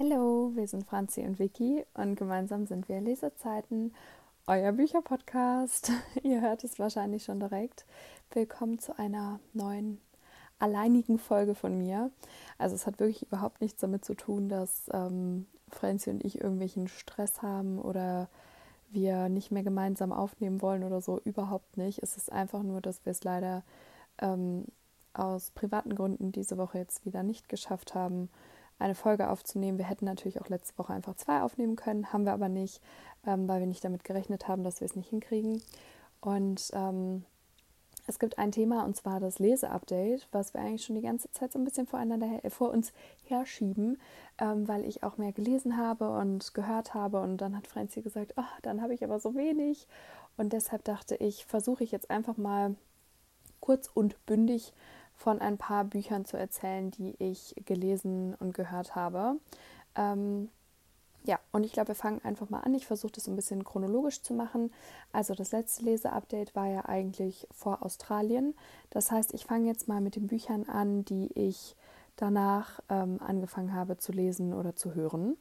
Hallo, wir sind Franzi und Vicky und gemeinsam sind wir Lesezeiten, euer Bücherpodcast. Ihr hört es wahrscheinlich schon direkt. Willkommen zu einer neuen alleinigen Folge von mir. Also es hat wirklich überhaupt nichts damit zu tun, dass ähm, Franzi und ich irgendwelchen Stress haben oder wir nicht mehr gemeinsam aufnehmen wollen oder so. Überhaupt nicht. Es ist einfach nur, dass wir es leider ähm, aus privaten Gründen diese Woche jetzt wieder nicht geschafft haben eine Folge aufzunehmen. Wir hätten natürlich auch letzte Woche einfach zwei aufnehmen können, haben wir aber nicht, ähm, weil wir nicht damit gerechnet haben, dass wir es nicht hinkriegen. Und ähm, es gibt ein Thema und zwar das Leseupdate, was wir eigentlich schon die ganze Zeit so ein bisschen voreinander äh, vor uns herschieben, ähm, weil ich auch mehr gelesen habe und gehört habe. Und dann hat Franzi gesagt, oh, dann habe ich aber so wenig. Und deshalb dachte ich, versuche ich jetzt einfach mal kurz und bündig von ein paar Büchern zu erzählen, die ich gelesen und gehört habe. Ähm, ja, und ich glaube, wir fangen einfach mal an. Ich versuche das ein bisschen chronologisch zu machen. Also das letzte Leseupdate war ja eigentlich vor Australien. Das heißt, ich fange jetzt mal mit den Büchern an, die ich danach ähm, angefangen habe zu lesen oder zu hören.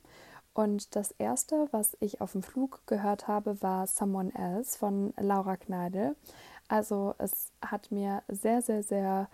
Und das erste, was ich auf dem Flug gehört habe, war Someone Else von Laura Kneidel. Also es hat mir sehr, sehr, sehr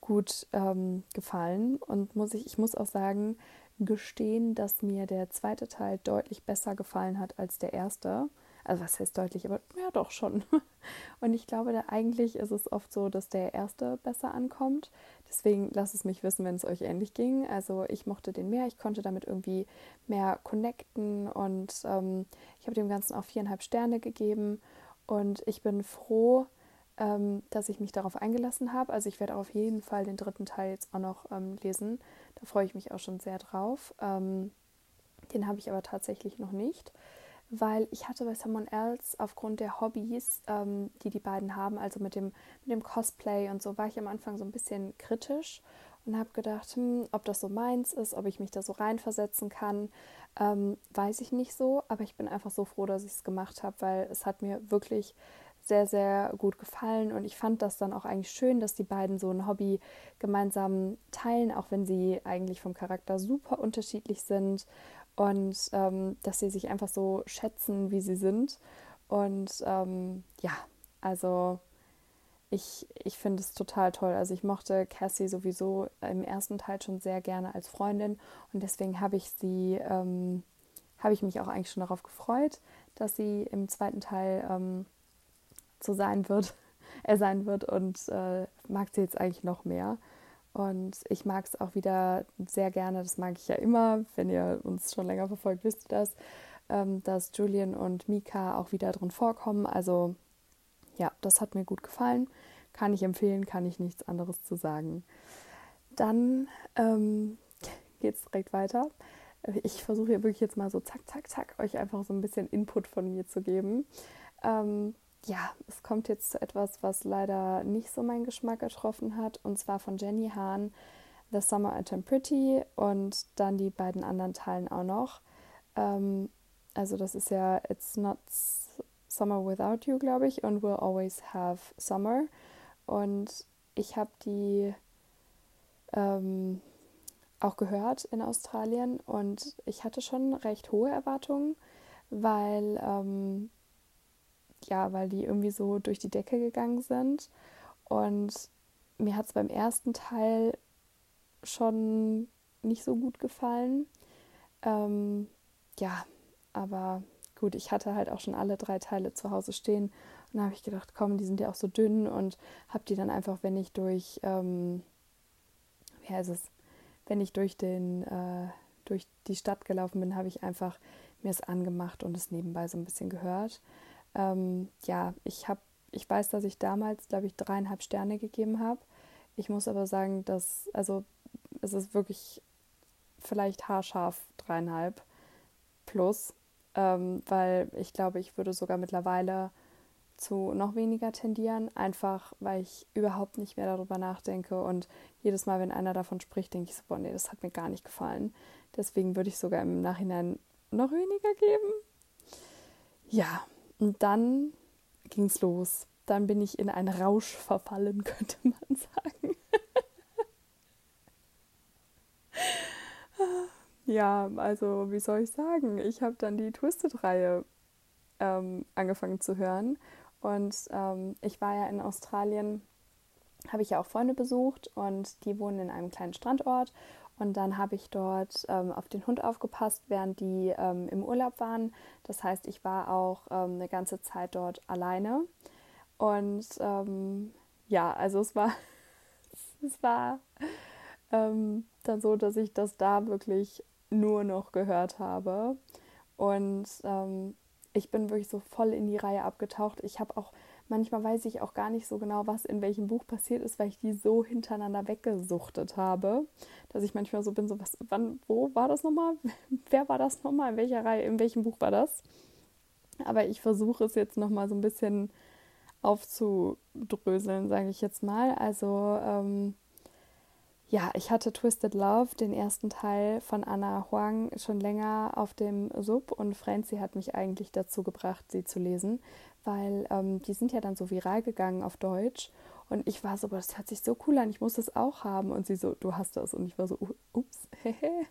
gut ähm, gefallen und muss ich, ich muss auch sagen, gestehen, dass mir der zweite Teil deutlich besser gefallen hat als der erste. Also was heißt deutlich, aber ja doch schon. Und ich glaube, da eigentlich ist es oft so, dass der erste besser ankommt. Deswegen lasst es mich wissen, wenn es euch ähnlich ging. Also ich mochte den mehr, ich konnte damit irgendwie mehr connecten und ähm, ich habe dem Ganzen auch viereinhalb Sterne gegeben. Und ich bin froh, ähm, dass ich mich darauf eingelassen habe. Also ich werde auf jeden Fall den dritten Teil jetzt auch noch ähm, lesen. Da freue ich mich auch schon sehr drauf. Ähm, den habe ich aber tatsächlich noch nicht, weil ich hatte bei Someone Else aufgrund der Hobbys, ähm, die die beiden haben, also mit dem, mit dem Cosplay und so, war ich am Anfang so ein bisschen kritisch und habe gedacht, hm, ob das so meins ist, ob ich mich da so reinversetzen kann, ähm, weiß ich nicht so. Aber ich bin einfach so froh, dass ich es gemacht habe, weil es hat mir wirklich sehr, sehr gut gefallen und ich fand das dann auch eigentlich schön, dass die beiden so ein Hobby gemeinsam teilen, auch wenn sie eigentlich vom Charakter super unterschiedlich sind und ähm, dass sie sich einfach so schätzen, wie sie sind. Und ähm, ja, also ich, ich finde es total toll. Also ich mochte Cassie sowieso im ersten Teil schon sehr gerne als Freundin und deswegen habe ich sie, ähm, habe ich mich auch eigentlich schon darauf gefreut, dass sie im zweiten Teil ähm, so sein wird, er sein wird und äh, mag sie jetzt eigentlich noch mehr. Und ich mag es auch wieder sehr gerne, das mag ich ja immer, wenn ihr uns schon länger verfolgt, wisst ihr das, ähm, dass Julian und Mika auch wieder drin vorkommen. Also ja, das hat mir gut gefallen. Kann ich empfehlen, kann ich nichts anderes zu sagen. Dann ähm, geht es direkt weiter. Ich versuche hier wirklich jetzt mal so zack, zack, zack, euch einfach so ein bisschen Input von mir zu geben. Ähm, ja, es kommt jetzt zu etwas, was leider nicht so meinen Geschmack getroffen hat, und zwar von Jenny Hahn, The Summer Turn Pretty und dann die beiden anderen Teilen auch noch. Ähm, also das ist ja It's Not Summer Without You, glaube ich, und We'll Always Have Summer. Und ich habe die ähm, auch gehört in Australien und ich hatte schon recht hohe Erwartungen, weil ähm, ja, weil die irgendwie so durch die Decke gegangen sind. Und mir hat es beim ersten Teil schon nicht so gut gefallen. Ähm, ja, aber gut, ich hatte halt auch schon alle drei Teile zu Hause stehen. Und da habe ich gedacht, komm, die sind ja auch so dünn und habe die dann einfach, wenn ich durch, ähm, wie heißt es, wenn ich durch den, äh, durch die Stadt gelaufen bin, habe ich einfach mir es angemacht und es nebenbei so ein bisschen gehört. Ähm, ja, ich habe, ich weiß, dass ich damals, glaube ich, dreieinhalb Sterne gegeben habe. Ich muss aber sagen, dass, also es ist wirklich vielleicht haarscharf dreieinhalb plus, ähm, weil ich glaube, ich würde sogar mittlerweile zu noch weniger tendieren, einfach weil ich überhaupt nicht mehr darüber nachdenke und jedes Mal, wenn einer davon spricht, denke ich so, boah, nee, das hat mir gar nicht gefallen. Deswegen würde ich sogar im Nachhinein noch weniger geben. Ja, und dann ging es los. Dann bin ich in einen Rausch verfallen, könnte man sagen. ja, also wie soll ich sagen? Ich habe dann die Twisted-Reihe ähm, angefangen zu hören. Und ähm, ich war ja in Australien, habe ich ja auch Freunde besucht und die wohnen in einem kleinen Strandort. Und dann habe ich dort ähm, auf den Hund aufgepasst, während die ähm, im Urlaub waren. Das heißt, ich war auch ähm, eine ganze Zeit dort alleine. Und ähm, ja, also es war, es war ähm, dann so, dass ich das da wirklich nur noch gehört habe. Und ähm, ich bin wirklich so voll in die Reihe abgetaucht. Ich habe auch, manchmal weiß ich auch gar nicht so genau, was in welchem Buch passiert ist, weil ich die so hintereinander weggesuchtet habe, dass ich manchmal so bin, so was, wann, wo war das nochmal? Wer war das nochmal? In welcher Reihe, in welchem Buch war das? Aber ich versuche es jetzt nochmal so ein bisschen aufzudröseln, sage ich jetzt mal. Also, ähm, ja, ich hatte Twisted Love, den ersten Teil von Anna Huang, schon länger auf dem Sub und Franzi hat mich eigentlich dazu gebracht, sie zu lesen, weil ähm, die sind ja dann so viral gegangen auf Deutsch und ich war so, das hört sich so cool an, ich muss das auch haben und sie so, du hast das und ich war so, ups, hehe.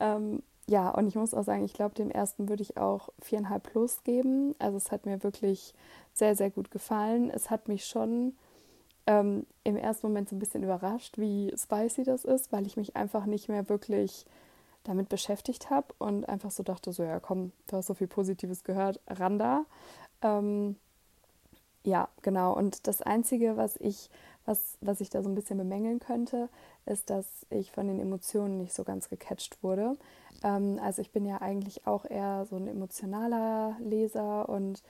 ähm, ja, und ich muss auch sagen, ich glaube, dem ersten würde ich auch viereinhalb plus geben. Also es hat mir wirklich sehr, sehr gut gefallen. Es hat mich schon ähm, im ersten Moment so ein bisschen überrascht, wie spicy das ist, weil ich mich einfach nicht mehr wirklich damit beschäftigt habe und einfach so dachte, so ja komm, du hast so viel Positives gehört, Randa. Ähm, ja, genau. Und das Einzige, was ich, was, was ich da so ein bisschen bemängeln könnte, ist, dass ich von den Emotionen nicht so ganz gecatcht wurde. Ähm, also ich bin ja eigentlich auch eher so ein emotionaler Leser und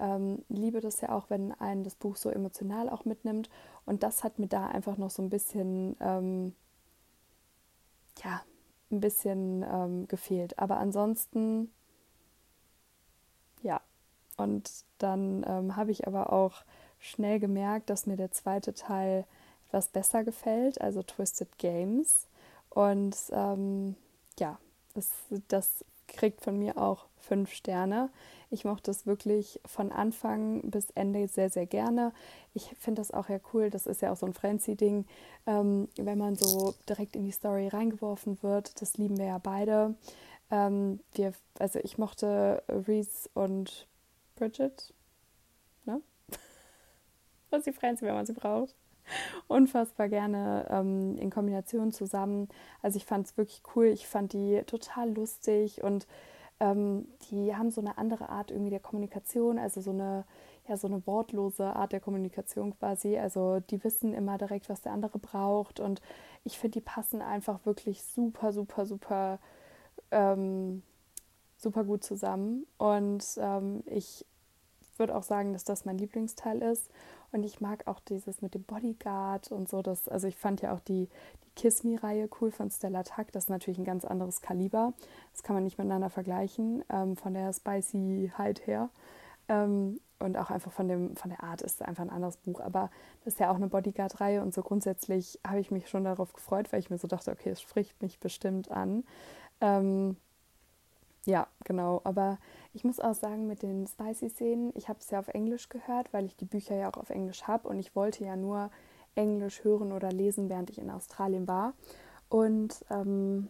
ähm, liebe das ja auch, wenn einen das Buch so emotional auch mitnimmt. Und das hat mir da einfach noch so ein bisschen, ähm, ja, ein bisschen ähm, gefehlt. Aber ansonsten, ja. Und dann ähm, habe ich aber auch schnell gemerkt, dass mir der zweite Teil etwas besser gefällt, also Twisted Games. Und ähm, ja, das, das kriegt von mir auch fünf Sterne. Ich mochte es wirklich von Anfang bis Ende sehr, sehr gerne. Ich finde das auch ja cool. Das ist ja auch so ein Frenzy-Ding, ähm, wenn man so direkt in die Story reingeworfen wird. Das lieben wir ja beide. Ähm, wir, also ich mochte Reese und Bridget. Ne? Was ist die Frenzy, wenn man sie braucht? unfassbar gerne ähm, in Kombination zusammen. Also ich fand es wirklich cool. Ich fand die total lustig und ähm, die haben so eine andere Art irgendwie der Kommunikation, also so eine ja so eine wortlose Art der Kommunikation quasi. Also die wissen immer direkt, was der andere braucht und ich finde, die passen einfach wirklich super, super, super, ähm, super gut zusammen. Und ähm, ich würde auch sagen, dass das mein Lieblingsteil ist. Und ich mag auch dieses mit dem Bodyguard und so. Das, also ich fand ja auch die, die Kiss Me-Reihe cool von Stella Tuck. Das ist natürlich ein ganz anderes Kaliber. Das kann man nicht miteinander vergleichen, ähm, von der Spicy-Heit her. Ähm, und auch einfach von, dem, von der Art ist es einfach ein anderes Buch. Aber das ist ja auch eine Bodyguard-Reihe und so grundsätzlich habe ich mich schon darauf gefreut, weil ich mir so dachte, okay, es spricht mich bestimmt an. Ähm, ja, genau. Aber ich muss auch sagen, mit den Spicy-Szenen, ich habe es ja auf Englisch gehört, weil ich die Bücher ja auch auf Englisch habe und ich wollte ja nur Englisch hören oder lesen, während ich in Australien war. Und ähm,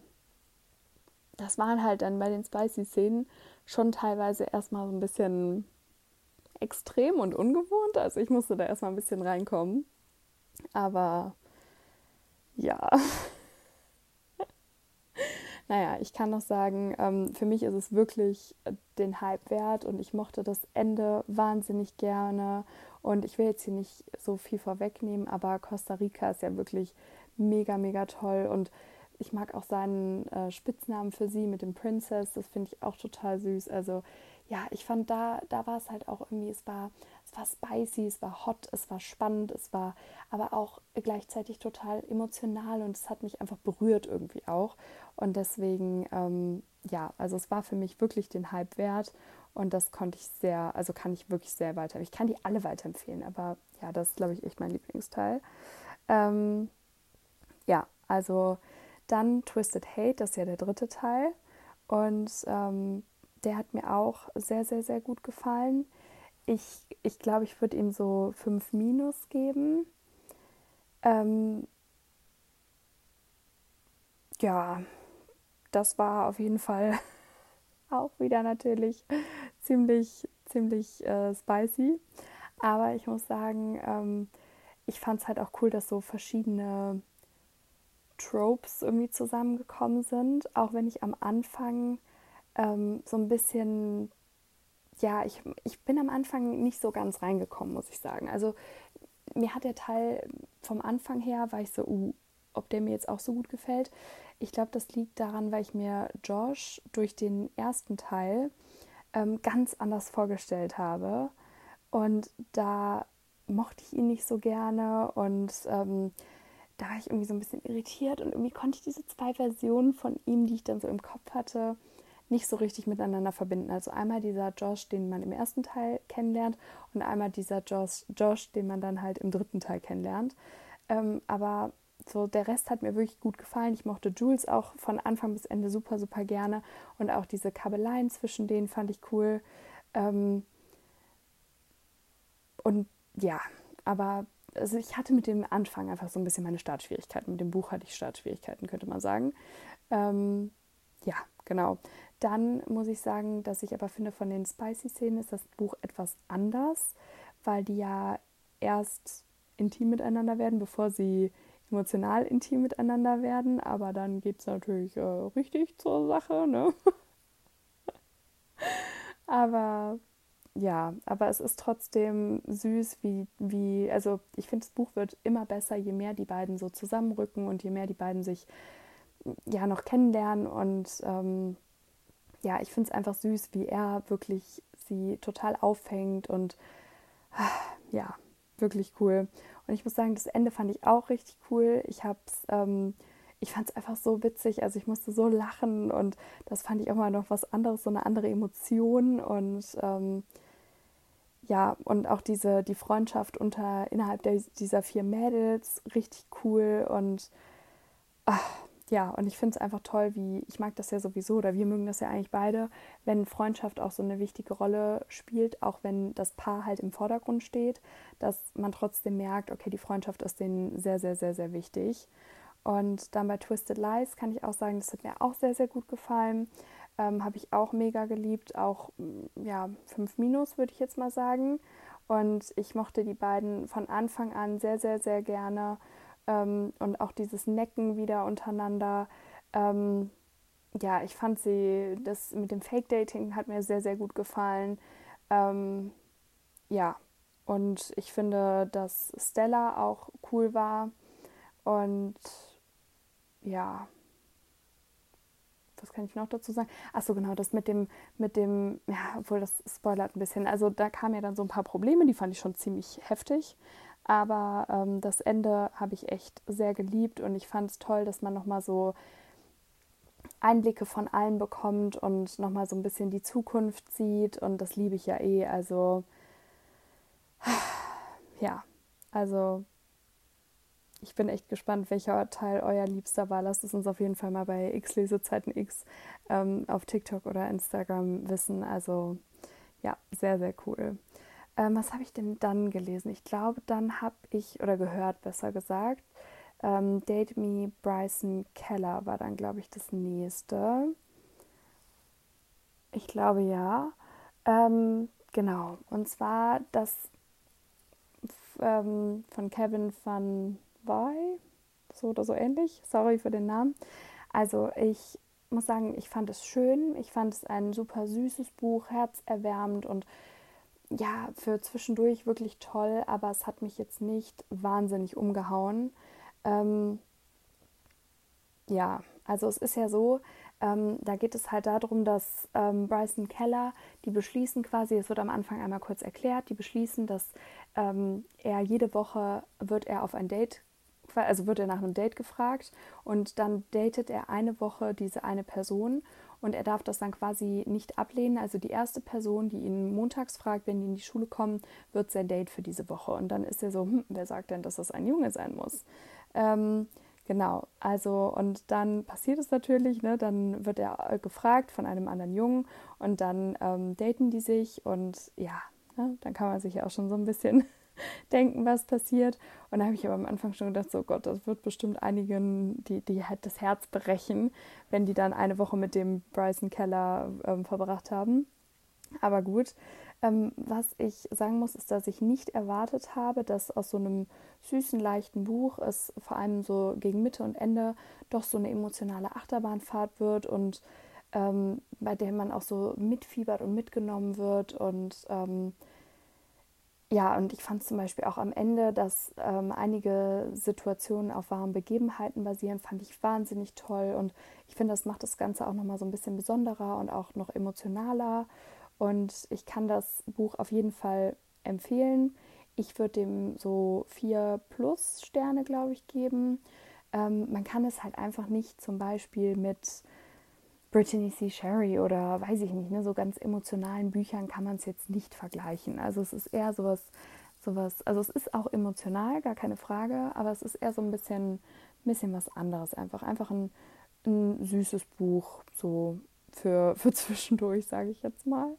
das waren halt dann bei den Spicy-Szenen schon teilweise erstmal so ein bisschen extrem und ungewohnt. Also ich musste da erstmal ein bisschen reinkommen. Aber ja. Naja, ich kann noch sagen, ähm, für mich ist es wirklich äh, den Hype wert und ich mochte das Ende wahnsinnig gerne. Und ich will jetzt hier nicht so viel vorwegnehmen, aber Costa Rica ist ja wirklich mega, mega toll. Und ich mag auch seinen äh, Spitznamen für sie mit dem Princess. Das finde ich auch total süß. Also ja, ich fand da, da war es halt auch irgendwie, es war, es war spicy, es war hot, es war spannend, es war aber auch gleichzeitig total emotional und es hat mich einfach berührt irgendwie auch. Und deswegen, ähm, ja, also es war für mich wirklich den Hype wert und das konnte ich sehr, also kann ich wirklich sehr weiter. Ich kann die alle weiterempfehlen, aber ja, das ist, glaube ich, echt mein Lieblingsteil. Ähm, ja, also dann Twisted Hate, das ist ja der dritte Teil. Und ähm, der hat mir auch sehr, sehr, sehr gut gefallen. Ich, ich glaube, ich würde ihm so 5 Minus geben. Ähm, ja, das war auf jeden Fall auch wieder natürlich ziemlich, ziemlich äh, spicy. Aber ich muss sagen, ähm, ich fand es halt auch cool, dass so verschiedene Tropes irgendwie zusammengekommen sind. Auch wenn ich am Anfang ähm, so ein bisschen, ja, ich, ich bin am Anfang nicht so ganz reingekommen, muss ich sagen. Also mir hat der Teil vom Anfang her, war ich so, uh, ob der mir jetzt auch so gut gefällt. Ich glaube, das liegt daran, weil ich mir Josh durch den ersten Teil ähm, ganz anders vorgestellt habe. Und da mochte ich ihn nicht so gerne und ähm, da war ich irgendwie so ein bisschen irritiert und irgendwie konnte ich diese zwei Versionen von ihm, die ich dann so im Kopf hatte, nicht so richtig miteinander verbinden. Also einmal dieser Josh, den man im ersten Teil kennenlernt und einmal dieser Josh, Josh den man dann halt im dritten Teil kennenlernt. Ähm, aber so der Rest hat mir wirklich gut gefallen. Ich mochte Jules auch von Anfang bis Ende super, super gerne. Und auch diese Kabeleien zwischen denen fand ich cool. Ähm und ja, aber also ich hatte mit dem Anfang einfach so ein bisschen meine Startschwierigkeiten. Mit dem Buch hatte ich Startschwierigkeiten, könnte man sagen. Ähm ja, genau. Dann muss ich sagen, dass ich aber finde, von den Spicy-Szenen ist das Buch etwas anders, weil die ja erst intim miteinander werden, bevor sie emotional intim miteinander werden, aber dann geht es natürlich äh, richtig zur Sache, ne? aber ja, aber es ist trotzdem süß, wie, wie, also ich finde, das Buch wird immer besser, je mehr die beiden so zusammenrücken und je mehr die beiden sich ja noch kennenlernen und ähm, ja, ich finde es einfach süß, wie er wirklich sie total auffängt und ja, wirklich cool. Und ich muss sagen, das Ende fand ich auch richtig cool. Ich hab's, ähm, ich fand es einfach so witzig. Also ich musste so lachen und das fand ich auch mal noch was anderes, so eine andere Emotion und ähm, ja, und auch diese, die Freundschaft unter innerhalb der, dieser vier Mädels, richtig cool und ach, ja, und ich finde es einfach toll, wie, ich mag das ja sowieso, oder wir mögen das ja eigentlich beide, wenn Freundschaft auch so eine wichtige Rolle spielt, auch wenn das Paar halt im Vordergrund steht, dass man trotzdem merkt, okay, die Freundschaft ist denen sehr, sehr, sehr, sehr wichtig. Und dann bei Twisted Lies kann ich auch sagen, das hat mir auch sehr, sehr gut gefallen. Ähm, Habe ich auch mega geliebt, auch mm, ja, 5 Minus würde ich jetzt mal sagen. Und ich mochte die beiden von Anfang an sehr, sehr, sehr gerne ähm, und auch dieses Necken wieder untereinander. Ähm, ja, ich fand sie, das mit dem Fake-Dating hat mir sehr, sehr gut gefallen. Ähm, ja, und ich finde, dass Stella auch cool war. Und ja, was kann ich noch dazu sagen? Achso, genau, das mit dem, mit dem, ja, obwohl das spoilert ein bisschen. Also da kamen ja dann so ein paar Probleme, die fand ich schon ziemlich heftig. Aber ähm, das Ende habe ich echt sehr geliebt und ich fand es toll, dass man nochmal so Einblicke von allen bekommt und nochmal so ein bisschen die Zukunft sieht. Und das liebe ich ja eh. Also, ja, also ich bin echt gespannt, welcher Teil euer Liebster war. Lasst es uns auf jeden Fall mal bei X-Lesezeiten X ähm, auf TikTok oder Instagram wissen. Also, ja, sehr, sehr cool. Ähm, was habe ich denn dann gelesen? Ich glaube, dann habe ich, oder gehört besser gesagt, ähm, Date Me Bryson Keller war dann, glaube ich, das nächste. Ich glaube ja. Ähm, genau. Und zwar das ähm, von Kevin van Wey, so oder so ähnlich. Sorry für den Namen. Also ich muss sagen, ich fand es schön. Ich fand es ein super süßes Buch, herzerwärmend und ja, für zwischendurch wirklich toll, aber es hat mich jetzt nicht wahnsinnig umgehauen. Ähm, ja, also es ist ja so, ähm, da geht es halt darum, dass ähm, Bryson Keller, die beschließen quasi, es wird am Anfang einmal kurz erklärt, die beschließen, dass ähm, er jede Woche wird er auf ein Date, also wird er nach einem Date gefragt und dann datet er eine Woche diese eine Person und er darf das dann quasi nicht ablehnen. Also die erste Person, die ihn montags fragt, wenn die in die Schule kommen, wird sein Date für diese Woche. Und dann ist er so, hm, wer sagt denn, dass das ein Junge sein muss? Ähm, genau, also und dann passiert es natürlich, ne? dann wird er äh, gefragt von einem anderen Jungen und dann ähm, daten die sich und ja, ne? dann kann man sich ja auch schon so ein bisschen denken, was passiert. Und da habe ich aber am Anfang schon gedacht, so Gott, das wird bestimmt einigen, die, die halt das Herz brechen, wenn die dann eine Woche mit dem Bryson Keller ähm, verbracht haben. Aber gut. Ähm, was ich sagen muss, ist, dass ich nicht erwartet habe, dass aus so einem süßen, leichten Buch es vor allem so gegen Mitte und Ende doch so eine emotionale Achterbahnfahrt wird und ähm, bei der man auch so mitfiebert und mitgenommen wird. Und ähm, ja, und ich fand zum Beispiel auch am Ende, dass ähm, einige Situationen auf wahren Begebenheiten basieren, fand ich wahnsinnig toll. Und ich finde, das macht das Ganze auch nochmal so ein bisschen besonderer und auch noch emotionaler. Und ich kann das Buch auf jeden Fall empfehlen. Ich würde dem so vier plus Sterne, glaube ich, geben. Ähm, man kann es halt einfach nicht zum Beispiel mit Brittany C. Sherry oder weiß ich nicht, ne, so ganz emotionalen Büchern kann man es jetzt nicht vergleichen. Also es ist eher sowas, sowas, also es ist auch emotional, gar keine Frage, aber es ist eher so ein bisschen, bisschen was anderes einfach. Einfach ein, ein süßes Buch, so für, für zwischendurch, sage ich jetzt mal.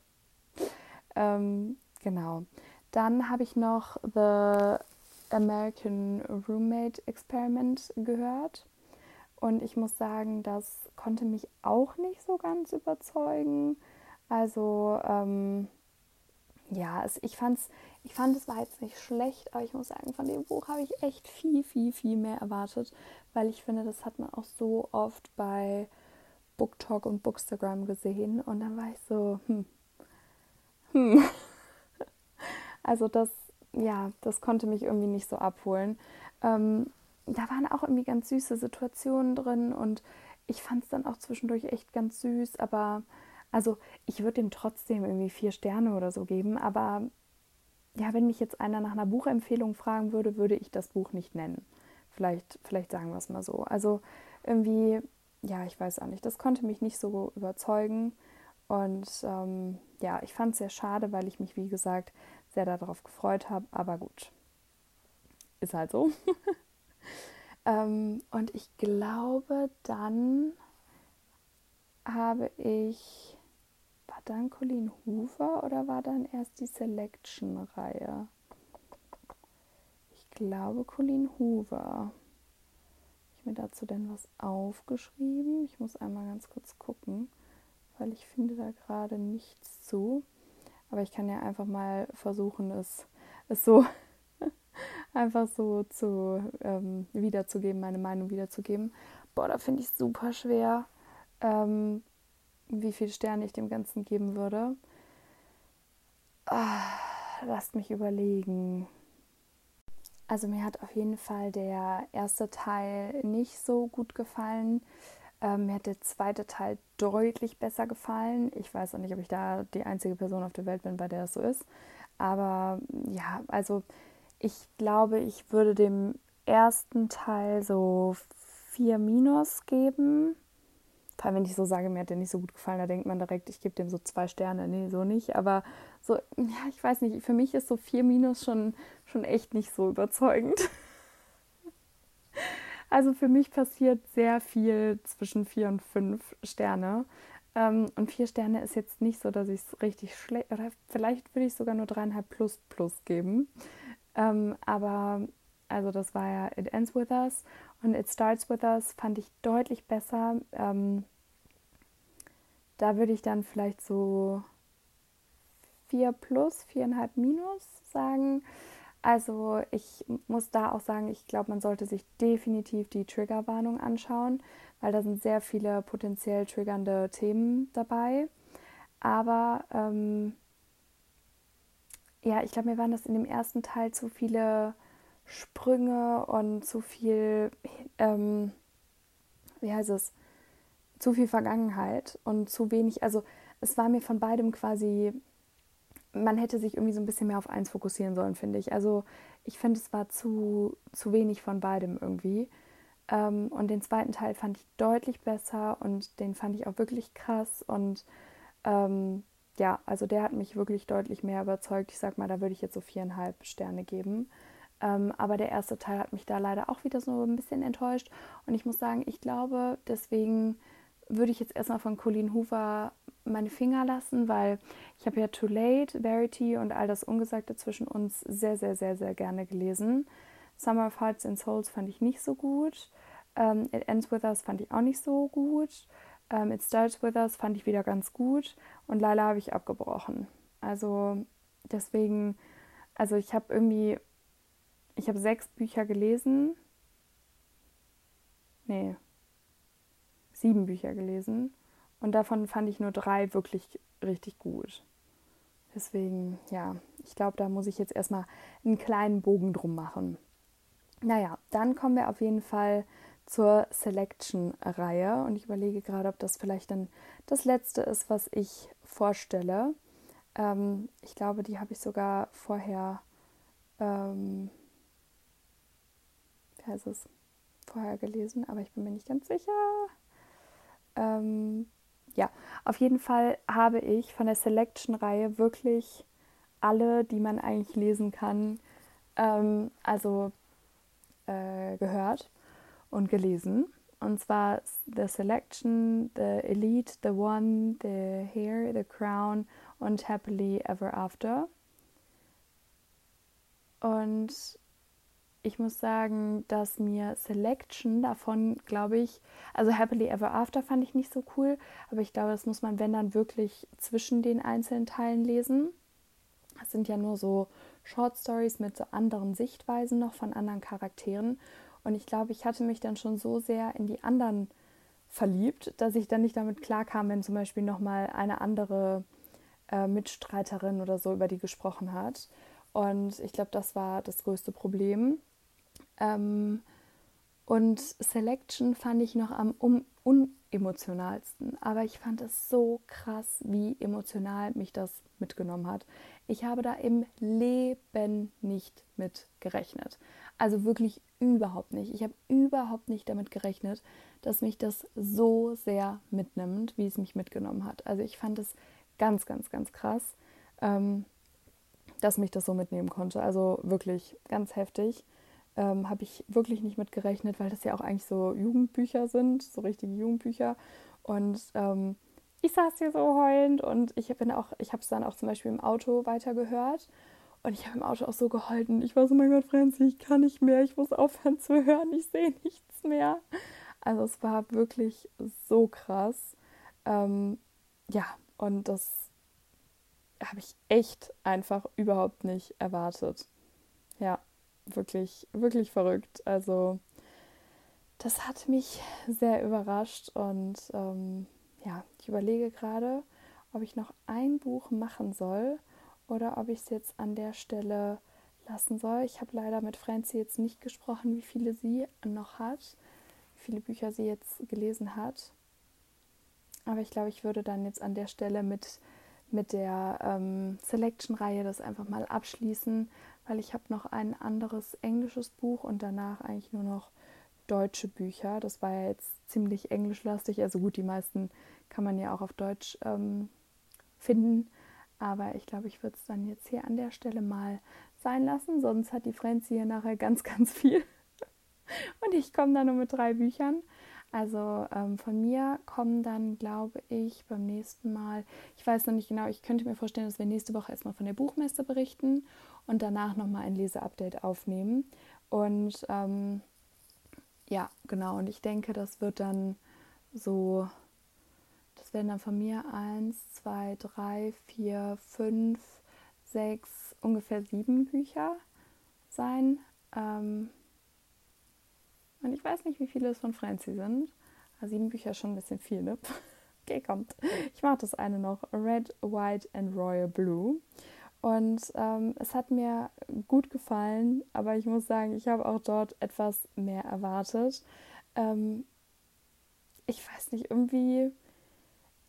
Ähm, genau. Dann habe ich noch The American Roommate Experiment gehört. Und ich muss sagen, das konnte mich auch nicht so ganz überzeugen. Also, ähm, ja, es, ich, fand's, ich fand, es war jetzt nicht schlecht, aber ich muss sagen, von dem Buch habe ich echt viel, viel, viel mehr erwartet, weil ich finde, das hat man auch so oft bei BookTalk und Bookstagram gesehen. Und dann war ich so, hm, hm. Also das, ja, das konnte mich irgendwie nicht so abholen. Ähm, da waren auch irgendwie ganz süße Situationen drin und ich fand es dann auch zwischendurch echt ganz süß, aber also ich würde ihm trotzdem irgendwie vier Sterne oder so geben, aber ja, wenn mich jetzt einer nach einer Buchempfehlung fragen würde, würde ich das Buch nicht nennen. Vielleicht, vielleicht sagen wir es mal so. Also irgendwie, ja, ich weiß auch nicht, das konnte mich nicht so überzeugen. Und ähm, ja, ich fand es sehr schade, weil ich mich, wie gesagt, sehr darauf gefreut habe. Aber gut, ist halt so. Ähm, und ich glaube, dann habe ich. War dann Colleen Hoover oder war dann erst die Selection-Reihe? Ich glaube Colleen Hoover. Ich mir dazu denn was aufgeschrieben? Ich muss einmal ganz kurz gucken, weil ich finde da gerade nichts zu. Aber ich kann ja einfach mal versuchen, es, es so einfach so zu ähm, wiederzugeben, meine Meinung wiederzugeben. Boah, da finde ich super schwer, ähm, wie viele Sterne ich dem Ganzen geben würde. Ah, lasst mich überlegen. Also mir hat auf jeden Fall der erste Teil nicht so gut gefallen. Ähm, mir hat der zweite Teil deutlich besser gefallen. Ich weiß auch nicht, ob ich da die einzige Person auf der Welt bin, bei der es so ist. Aber ja, also ich glaube, ich würde dem ersten Teil so vier Minus geben. Vor allem, wenn ich so sage, mir hat der nicht so gut gefallen, da denkt man direkt, ich gebe dem so zwei Sterne. Nee, so nicht. Aber so, ja, ich weiß nicht, für mich ist so vier Minus schon, schon echt nicht so überzeugend. Also für mich passiert sehr viel zwischen vier und fünf Sterne. Ähm, und vier Sterne ist jetzt nicht so, dass ich es richtig schlecht, oder vielleicht würde ich sogar nur dreieinhalb plus plus geben. Ähm, aber also das war ja It Ends With Us und It Starts With Us fand ich deutlich besser. Ähm, da würde ich dann vielleicht so 4 plus, 4,5 minus sagen. Also ich muss da auch sagen, ich glaube, man sollte sich definitiv die Triggerwarnung anschauen, weil da sind sehr viele potenziell triggernde Themen dabei. Aber ähm, ja, ich glaube, mir waren das in dem ersten Teil zu viele Sprünge und zu viel, ähm, wie heißt es, zu viel Vergangenheit und zu wenig, also es war mir von beidem quasi, man hätte sich irgendwie so ein bisschen mehr auf eins fokussieren sollen, finde ich. Also ich finde, es war zu, zu wenig von beidem irgendwie. Ähm, und den zweiten Teil fand ich deutlich besser und den fand ich auch wirklich krass und ähm, ja, also der hat mich wirklich deutlich mehr überzeugt. Ich sag mal, da würde ich jetzt so viereinhalb Sterne geben. Ähm, aber der erste Teil hat mich da leider auch wieder so ein bisschen enttäuscht. Und ich muss sagen, ich glaube, deswegen würde ich jetzt erstmal von Colleen Hoover meine Finger lassen, weil ich habe ja Too Late, Verity und all das Ungesagte zwischen uns sehr, sehr, sehr, sehr gerne gelesen. Summer of Hearts and Souls fand ich nicht so gut. Ähm, It Ends With Us fand ich auch nicht so gut. Ähm, It Starts With Us fand ich wieder ganz gut. Und Lila habe ich abgebrochen. Also deswegen, also ich habe irgendwie, ich habe sechs Bücher gelesen. Nee, sieben Bücher gelesen. Und davon fand ich nur drei wirklich richtig gut. Deswegen, ja, ich glaube, da muss ich jetzt erstmal einen kleinen Bogen drum machen. Naja, dann kommen wir auf jeden Fall zur Selection-Reihe und ich überlege gerade, ob das vielleicht dann das letzte ist, was ich vorstelle. Ähm, ich glaube, die habe ich sogar vorher, ähm, wie heißt es, vorher gelesen, aber ich bin mir nicht ganz sicher. Ähm, ja, auf jeden Fall habe ich von der Selection-Reihe wirklich alle, die man eigentlich lesen kann, ähm, also äh, gehört und gelesen. Und zwar The Selection, The Elite, The One, The Hair, The Crown und Happily Ever After. Und ich muss sagen, dass mir Selection davon, glaube ich, also Happily Ever After fand ich nicht so cool, aber ich glaube, das muss man, wenn dann wirklich zwischen den einzelnen Teilen lesen. Das sind ja nur so Short Stories mit so anderen Sichtweisen noch von anderen Charakteren. Und ich glaube, ich hatte mich dann schon so sehr in die anderen verliebt, dass ich dann nicht damit klarkam, wenn zum Beispiel nochmal eine andere äh, Mitstreiterin oder so über die gesprochen hat. Und ich glaube, das war das größte Problem. Ähm, und Selection fand ich noch am um, unemotionalsten. Aber ich fand es so krass, wie emotional mich das mitgenommen hat. Ich habe da im Leben nicht mit gerechnet. Also wirklich überhaupt nicht. Ich habe überhaupt nicht damit gerechnet, dass mich das so sehr mitnimmt, wie es mich mitgenommen hat. Also ich fand es ganz, ganz, ganz krass, ähm, dass mich das so mitnehmen konnte. Also wirklich ganz heftig ähm, habe ich wirklich nicht mit gerechnet, weil das ja auch eigentlich so Jugendbücher sind, so richtige Jugendbücher. Und ähm, ich saß hier so heulend und ich habe es dann auch zum Beispiel im Auto weitergehört. Und ich habe im Auto auch so geholfen. Ich war so, mein Gott, Franzi, ich kann nicht mehr, ich muss aufhören zu hören, ich sehe nichts mehr. Also es war wirklich so krass. Ähm, ja, und das habe ich echt einfach überhaupt nicht erwartet. Ja wirklich, wirklich verrückt. Also das hat mich sehr überrascht und ähm, ja, ich überlege gerade, ob ich noch ein Buch machen soll oder ob ich es jetzt an der Stelle lassen soll. Ich habe leider mit Franzi jetzt nicht gesprochen, wie viele sie noch hat, wie viele Bücher sie jetzt gelesen hat. Aber ich glaube, ich würde dann jetzt an der Stelle mit, mit der ähm, Selection-Reihe das einfach mal abschließen weil ich habe noch ein anderes englisches Buch und danach eigentlich nur noch deutsche Bücher. Das war ja jetzt ziemlich englischlastig. Also gut, die meisten kann man ja auch auf Deutsch ähm, finden. Aber ich glaube, ich würde es dann jetzt hier an der Stelle mal sein lassen. Sonst hat die Franzi hier nachher ganz, ganz viel. Und ich komme dann nur mit drei Büchern. Also ähm, von mir kommen dann, glaube ich, beim nächsten Mal, ich weiß noch nicht genau, ich könnte mir vorstellen, dass wir nächste Woche erstmal von der Buchmesse berichten und danach nochmal ein Leseupdate aufnehmen. Und ähm, ja, genau, und ich denke, das wird dann so, werden dann von mir eins, zwei, drei, vier, fünf, sechs, ungefähr sieben Bücher sein. Ähm, und ich weiß nicht, wie viele es von Franzi sind. Aber sieben Bücher ist schon ein bisschen viel, ne? Okay, kommt. Ich mache das eine noch. Red, White and Royal Blue. Und ähm, es hat mir gut gefallen, aber ich muss sagen, ich habe auch dort etwas mehr erwartet. Ähm, ich weiß nicht, irgendwie,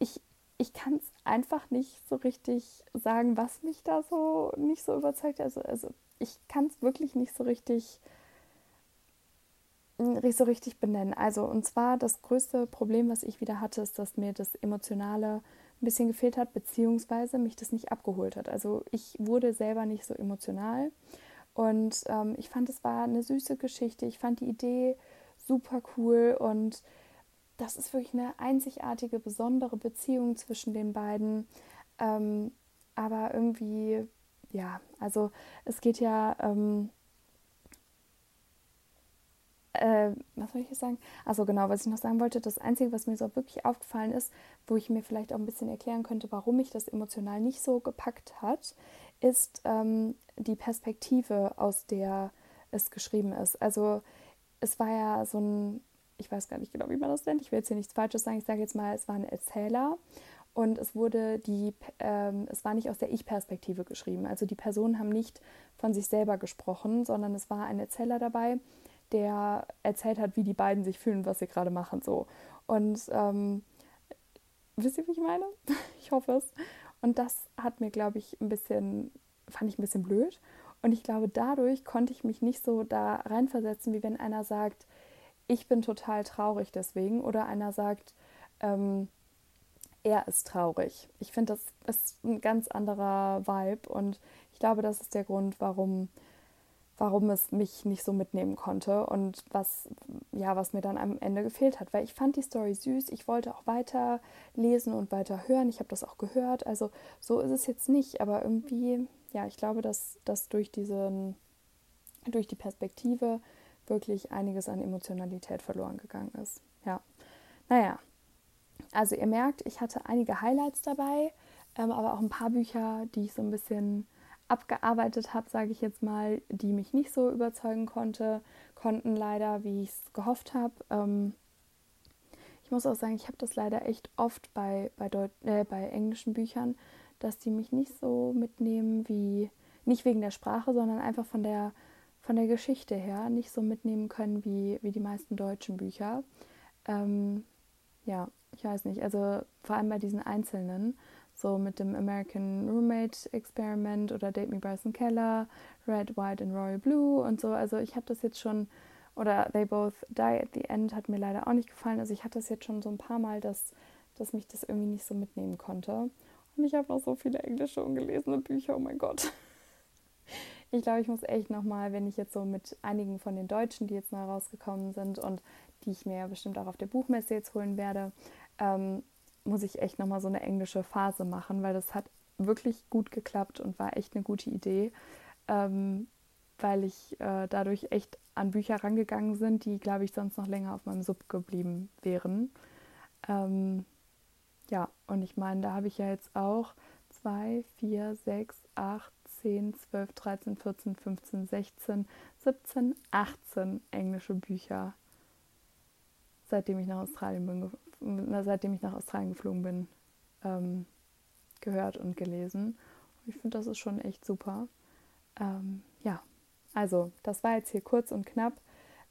ich, ich kann es einfach nicht so richtig sagen, was mich da so nicht so überzeugt. Also, also ich kann es wirklich nicht so richtig so richtig benennen. Also, und zwar das größte Problem, was ich wieder hatte, ist, dass mir das Emotionale ein bisschen gefehlt hat, beziehungsweise mich das nicht abgeholt hat. Also, ich wurde selber nicht so emotional. Und ähm, ich fand, es war eine süße Geschichte. Ich fand die Idee super cool und das ist wirklich eine einzigartige, besondere Beziehung zwischen den beiden. Ähm, aber irgendwie, ja, also es geht ja, ähm, äh, was soll ich jetzt sagen? Also genau, was ich noch sagen wollte, das Einzige, was mir so wirklich aufgefallen ist, wo ich mir vielleicht auch ein bisschen erklären könnte, warum mich das emotional nicht so gepackt hat, ist ähm, die Perspektive, aus der es geschrieben ist. Also es war ja so ein, ich weiß gar nicht genau, wie man das nennt, ich will jetzt hier nichts Falsches sagen, ich sage jetzt mal, es war ein Erzähler und es wurde die, ähm, es war nicht aus der Ich-Perspektive geschrieben. Also die Personen haben nicht von sich selber gesprochen, sondern es war ein Erzähler dabei, der erzählt hat, wie die beiden sich fühlen, was sie gerade machen. So. Und ähm, wisst ihr, wie ich meine? ich hoffe es. Und das hat mir, glaube ich, ein bisschen, fand ich ein bisschen blöd. Und ich glaube, dadurch konnte ich mich nicht so da reinversetzen, wie wenn einer sagt, ich bin total traurig deswegen. Oder einer sagt, ähm, er ist traurig. Ich finde, das ist ein ganz anderer Vibe. Und ich glaube, das ist der Grund, warum warum es mich nicht so mitnehmen konnte und was, ja, was mir dann am Ende gefehlt hat. Weil ich fand die Story süß, ich wollte auch weiter lesen und weiter hören. Ich habe das auch gehört. Also so ist es jetzt nicht, aber irgendwie, ja, ich glaube, dass, dass durch diesen, durch die Perspektive wirklich einiges an Emotionalität verloren gegangen ist. Ja. Naja. Also ihr merkt, ich hatte einige Highlights dabei, ähm, aber auch ein paar Bücher, die ich so ein bisschen abgearbeitet habe, sage ich jetzt mal, die mich nicht so überzeugen konnte, konnten leider, wie ich es gehofft habe. Ähm, ich muss auch sagen, ich habe das leider echt oft bei, bei, äh, bei englischen Büchern, dass die mich nicht so mitnehmen wie, nicht wegen der Sprache, sondern einfach von der, von der Geschichte her, nicht so mitnehmen können wie, wie die meisten deutschen Bücher. Ähm, ja, ich weiß nicht, also vor allem bei diesen einzelnen so mit dem American Roommate Experiment oder Date Me Bryson Keller, Red, White and Royal Blue und so. Also ich habe das jetzt schon, oder They Both Die at the End hat mir leider auch nicht gefallen. Also ich hatte das jetzt schon so ein paar Mal, dass, dass mich das irgendwie nicht so mitnehmen konnte. Und ich habe noch so viele englische ungelesene Bücher, oh mein Gott. Ich glaube, ich muss echt nochmal, wenn ich jetzt so mit einigen von den Deutschen, die jetzt neu rausgekommen sind und die ich mir ja bestimmt auch auf der Buchmesse jetzt holen werde, ähm, muss ich echt nochmal so eine englische Phase machen, weil das hat wirklich gut geklappt und war echt eine gute Idee, ähm, weil ich äh, dadurch echt an Bücher rangegangen sind, die, glaube ich, sonst noch länger auf meinem Sub geblieben wären. Ähm, ja, und ich meine, da habe ich ja jetzt auch 2, 4, 6, 8, 10, 12, 13, 14, 15, 16, 17, 18 englische Bücher, seitdem ich nach Australien bin, seitdem ich nach Australien geflogen bin, ähm, gehört und gelesen. Ich finde, das ist schon echt super. Ähm, ja, also das war jetzt hier kurz und knapp.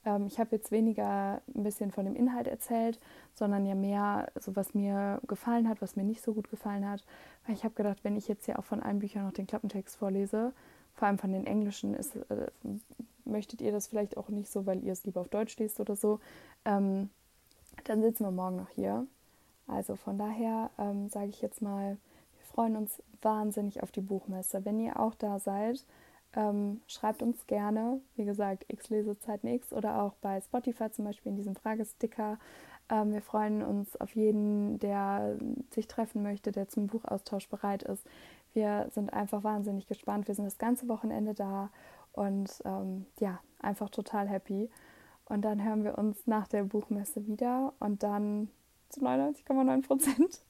Ähm, ich habe jetzt weniger ein bisschen von dem Inhalt erzählt, sondern ja mehr, so was mir gefallen hat, was mir nicht so gut gefallen hat. Weil ich habe gedacht, wenn ich jetzt hier auch von allen Büchern noch den Klappentext vorlese, vor allem von den Englischen, ist, äh, möchtet ihr das vielleicht auch nicht so, weil ihr es lieber auf Deutsch liest oder so. Ähm, dann sitzen wir morgen noch hier. Also von daher ähm, sage ich jetzt mal, wir freuen uns wahnsinnig auf die Buchmesse. Wenn ihr auch da seid, ähm, schreibt uns gerne, wie gesagt, X Lesezeiten X oder auch bei Spotify zum Beispiel in diesem Fragesticker. Ähm, wir freuen uns auf jeden, der sich treffen möchte, der zum Buchaustausch bereit ist. Wir sind einfach wahnsinnig gespannt. Wir sind das ganze Wochenende da und ähm, ja, einfach total happy. Und dann hören wir uns nach der Buchmesse wieder und dann zu 99,9 Prozent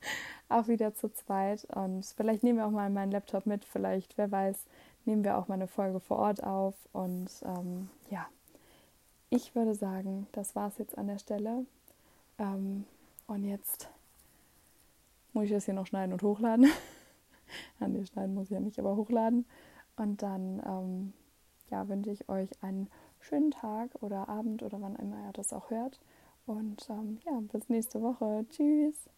auch wieder zu zweit. Und vielleicht nehmen wir auch mal meinen Laptop mit, vielleicht, wer weiß, nehmen wir auch mal eine Folge vor Ort auf. Und ähm, ja, ich würde sagen, das war es jetzt an der Stelle. Ähm, und jetzt muss ich das hier noch schneiden und hochladen. An nee, schneiden muss ich ja nicht, aber hochladen. Und dann ähm, ja, wünsche ich euch einen schönen Tag oder Abend oder wann immer ihr das auch hört. Und ähm, ja, bis nächste Woche. Tschüss.